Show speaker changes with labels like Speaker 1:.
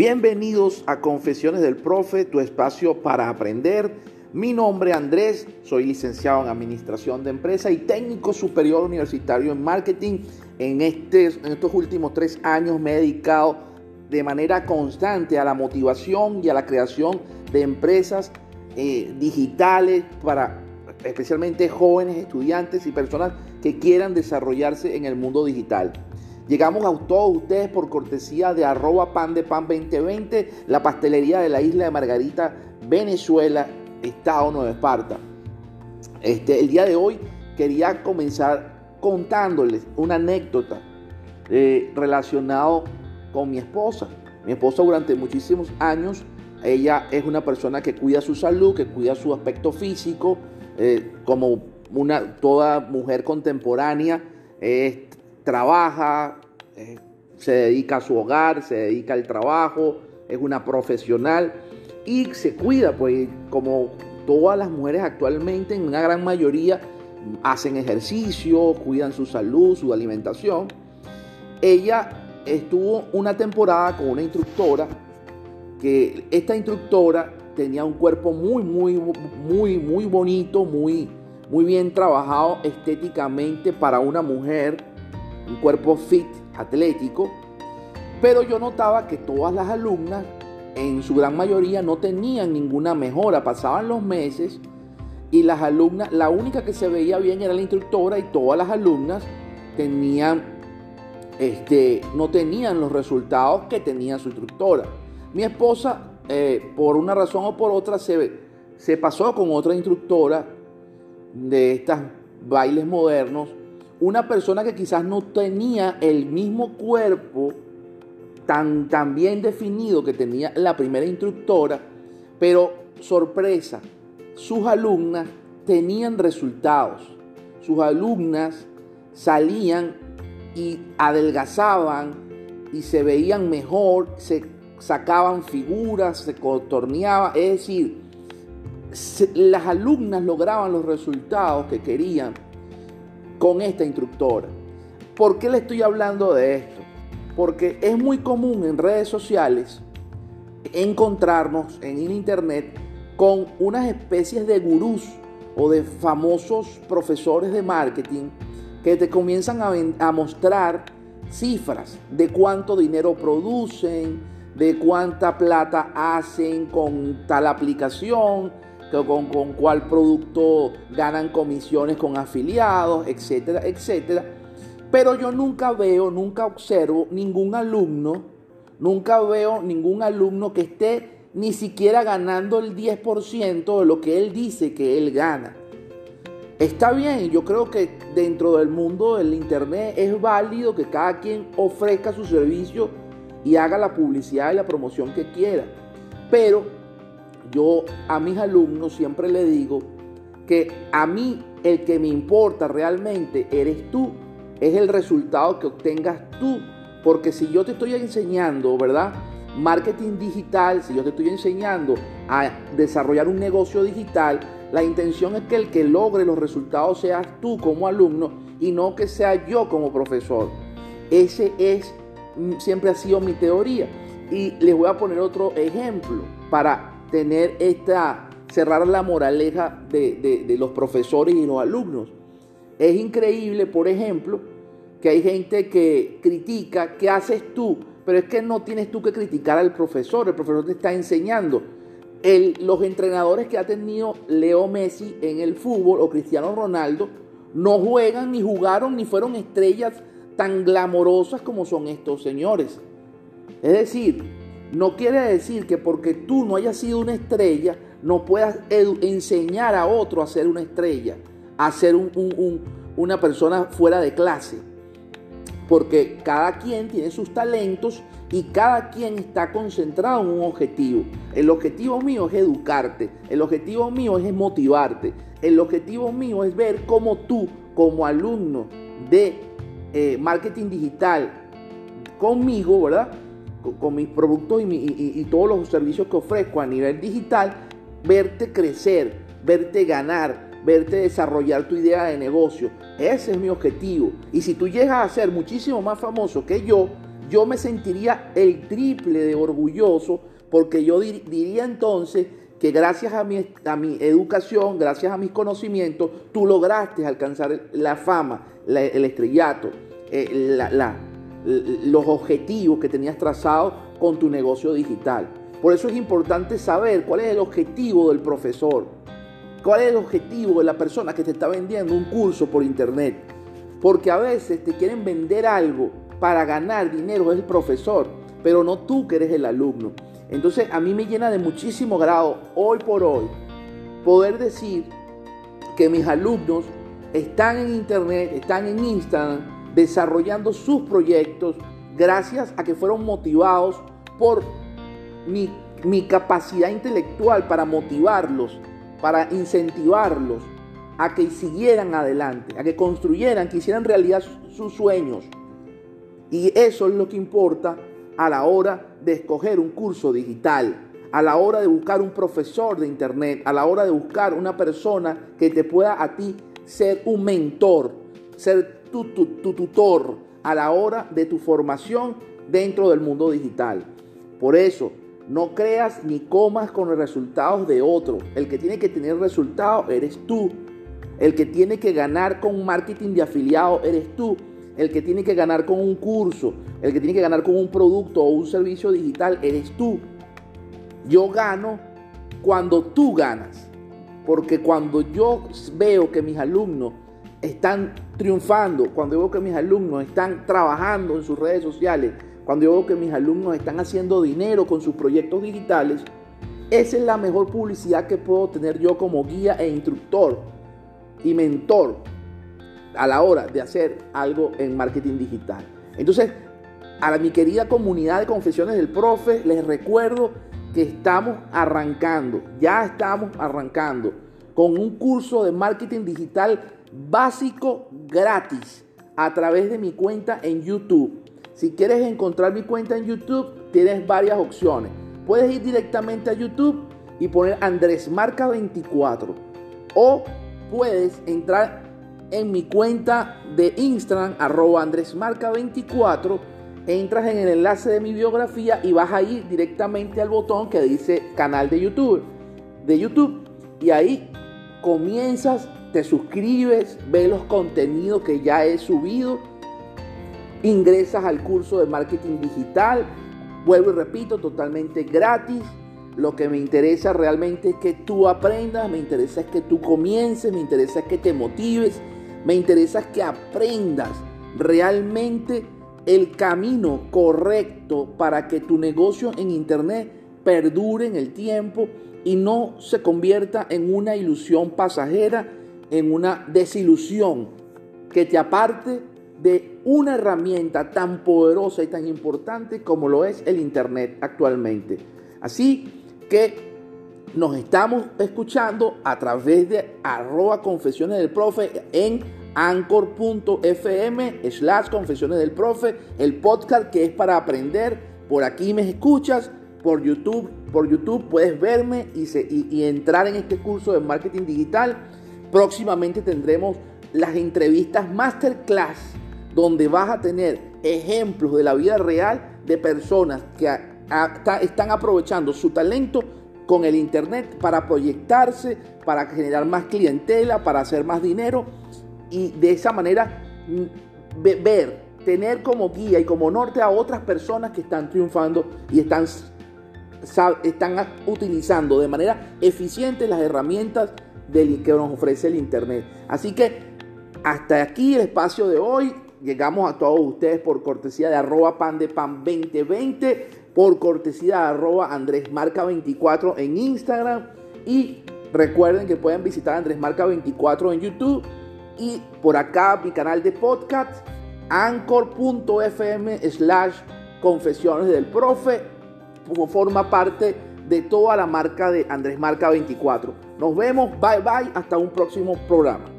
Speaker 1: Bienvenidos a Confesiones del Profe, tu espacio para aprender. Mi nombre es Andrés, soy licenciado en Administración de Empresa y técnico superior universitario en Marketing. En, estos últimos tres años me he dedicado de manera constante a la motivación y a la creación de empresas eh, digitales para especialmente jóvenes, estudiantes y personas que quieran desarrollarse en el mundo digital. Llegamos a todos ustedes por cortesía de arroba pan de pan 2020, la pastelería de la isla de Margarita, Venezuela, Estado Nueva Esparta. Este, el día de hoy quería comenzar contándoles una anécdota eh, relacionado con mi esposa. Mi esposa durante muchísimos años, ella es una persona que cuida su salud, que cuida su aspecto físico, eh, como una, toda mujer contemporánea, trabaja, se dedica a su hogar, se dedica al trabajo, es una profesional y se cuida, pues como todas las mujeres actualmente, en una gran mayoría, hacen ejercicio, cuidan su salud, su alimentación. Ella estuvo una temporada con una instructora que esta instructora tenía un cuerpo muy, muy, muy, muy bonito, muy, muy bien trabajado estéticamente para una mujer, un cuerpo fit, atlético, pero yo notaba que todas las alumnas, en su gran mayoría, no tenían ninguna mejora. Pasaban los meses y las alumnas, la única que se veía bien era la instructora y todas las alumnas tenían, este, no tenían los resultados que tenía su instructora. Mi esposa, eh, por una razón o por otra, se, se pasó con otra instructora de estas bailes modernos una persona que quizás no tenía el mismo cuerpo tan, tan bien definido que tenía la primera instructora, pero sorpresa, sus alumnas tenían resultados. Sus alumnas salían y adelgazaban y se veían mejor, se sacaban figuras, se contorneaban, es decir, las alumnas lograban los resultados que querían con esta instructora. ¿Por qué le estoy hablando de esto? Porque es muy común en redes sociales encontrarnos en internet con unas especies de gurús o de famosos profesores de marketing que te comienzan a, a mostrar cifras de cuánto dinero producen, de cuánta plata hacen con tal aplicación, con, con cuál producto ganan comisiones con afiliados, etcétera, etcétera. Pero yo nunca veo, nunca observo ningún alumno, nunca veo ningún alumno que esté ni siquiera ganando el 10% de lo que él dice que él gana. Está bien, yo creo que dentro del mundo del Internet es válido que cada quien ofrezca su servicio y haga la publicidad y la promoción que quiera. Pero yo a mis alumnos siempre le digo que a mí el que me importa realmente eres tú, es el resultado que obtengas tú. Porque si yo te estoy enseñando, ¿verdad? Marketing digital, si yo te estoy enseñando a desarrollar un negocio digital, la intención es que el que logre los resultados seas tú como alumno y no que sea yo como profesor. Ese es, mm, siempre ha sido mi teoría. Y les voy a poner otro ejemplo para tener esta, cerrar la moraleja de, los profesores y los alumnos. Es increíble, por ejemplo, que hay gente que critica, ¿qué haces tú? Pero es que no tienes tú que criticar al profesor, el profesor te está enseñando. El, los entrenadores que ha tenido Leo Messi en el fútbol o Cristiano Ronaldo no juegan ni jugaron ni fueron estrellas tan glamorosas como son estos señores. Es decir, no quiere decir que porque tú no hayas sido una estrella, no puedas enseñar a otro a ser una estrella, a ser una persona fuera de clase. Porque cada quien tiene sus talentos y cada quien está concentrado en un objetivo. El objetivo mío es educarte, el objetivo mío es motivarte, el objetivo mío es ver cómo tú, como alumno de eh, marketing digital, conmigo, ¿verdad? Con, mis productos y, todos los servicios que ofrezco a nivel digital, verte crecer, verte ganar, verte desarrollar tu idea de negocio. Ese es mi objetivo. Y si tú llegas a ser muchísimo más famoso que yo, yo me sentiría el triple de orgulloso porque yo diría entonces que gracias a mi, a mi educación, gracias a mis conocimientos, tú lograste alcanzar la fama, el estrellato, eh, los objetivos que tenías trazados con tu negocio digital. Por eso es importante saber cuál es el objetivo del profesor, cuál es el objetivo de la persona que te está vendiendo un curso por internet. Porque a veces te quieren vender algo para ganar dinero, es el profesor, pero no tú que eres el alumno. Entonces a mí me llena de muchísimo grado hoy por hoy poder decir que mis alumnos están en internet, están en Instagram, desarrollando sus proyectos gracias a que fueron motivados por mi, mi capacidad intelectual para motivarlos, para incentivarlos a que siguieran adelante, a que construyeran, que hicieran realidad sus sueños. Y eso es lo que importa a la hora de escoger un curso digital, a la hora de buscar un profesor de internet, a la hora de buscar una persona que te pueda a ti ser un mentor, ser tu, tu, tutor a la hora de tu formación dentro del mundo digital. Por eso, no creas ni comas con los resultados de otro. El que tiene que tener resultados eres tú. El que tiene que ganar con marketing de afiliado eres tú el que tiene que ganar con un curso, el que tiene que ganar con un producto o un servicio digital, eres tú. Yo gano cuando tú ganas. Porque cuando yo veo que mis alumnos están triunfando, cuando veo que mis alumnos están trabajando en sus redes sociales, cuando yo veo que mis alumnos están haciendo dinero con sus proyectos digitales, esa es la mejor publicidad que puedo tener yo como guía e instructor y mentor a la hora de hacer algo en marketing digital. Entonces, a mi querida comunidad de confesiones del profe, les recuerdo que estamos arrancando, ya estamos arrancando con un curso de marketing digital básico gratis a través de mi cuenta en YouTube. Si quieres encontrar mi cuenta en YouTube, tienes varias opciones. Puedes ir directamente a YouTube y poner Andrés Marca 24 o puedes entrar en mi cuenta de Instagram, arroba andresmarca24, entras en el enlace de mi biografía y vas a ir directamente al botón que dice canal de YouTube, de YouTube, y ahí comienzas, te suscribes, ves los contenidos que ya he subido, ingresas al curso de marketing digital, vuelvo y repito, totalmente gratis. Lo que me interesa realmente es que tú aprendas, me interesa es que tú comiences, me interesa es que te motives, me interesa que aprendas realmente el camino correcto para que tu negocio en Internet perdure en el tiempo y no se convierta en una ilusión pasajera, en una desilusión que te aparte de una herramienta tan poderosa y tan importante como lo es el Internet actualmente. Así que nos estamos escuchando a través de arroba confesiones del profe en anchor.fm slash confesiones del profe, el podcast que es para aprender. Por aquí me escuchas, por YouTube, por YouTube puedes verme y, y entrar en este curso de marketing digital. Próximamente tendremos las entrevistas masterclass donde vas a tener ejemplos de la vida real de personas que están aprovechando su talento con el Internet para proyectarse, para generar más clientela, para hacer más dinero y de esa manera mm, ver, tener como guía y como norte a otras personas que están triunfando y están, están utilizando de manera eficiente las herramientas del, que nos ofrece el Internet. Así que hasta aquí el espacio de hoy. Llegamos a todos ustedes por cortesía de arroba pan de pan 2020 por cortesía de arroba Andrés Marca 24 en Instagram y recuerden que pueden visitar Andrés Marca 24 en YouTube y por acá mi canal de podcast anchor.fm slash confesiones del profe forma parte de toda la marca de Andrés Marca 24. Nos vemos, bye bye, hasta un próximo programa.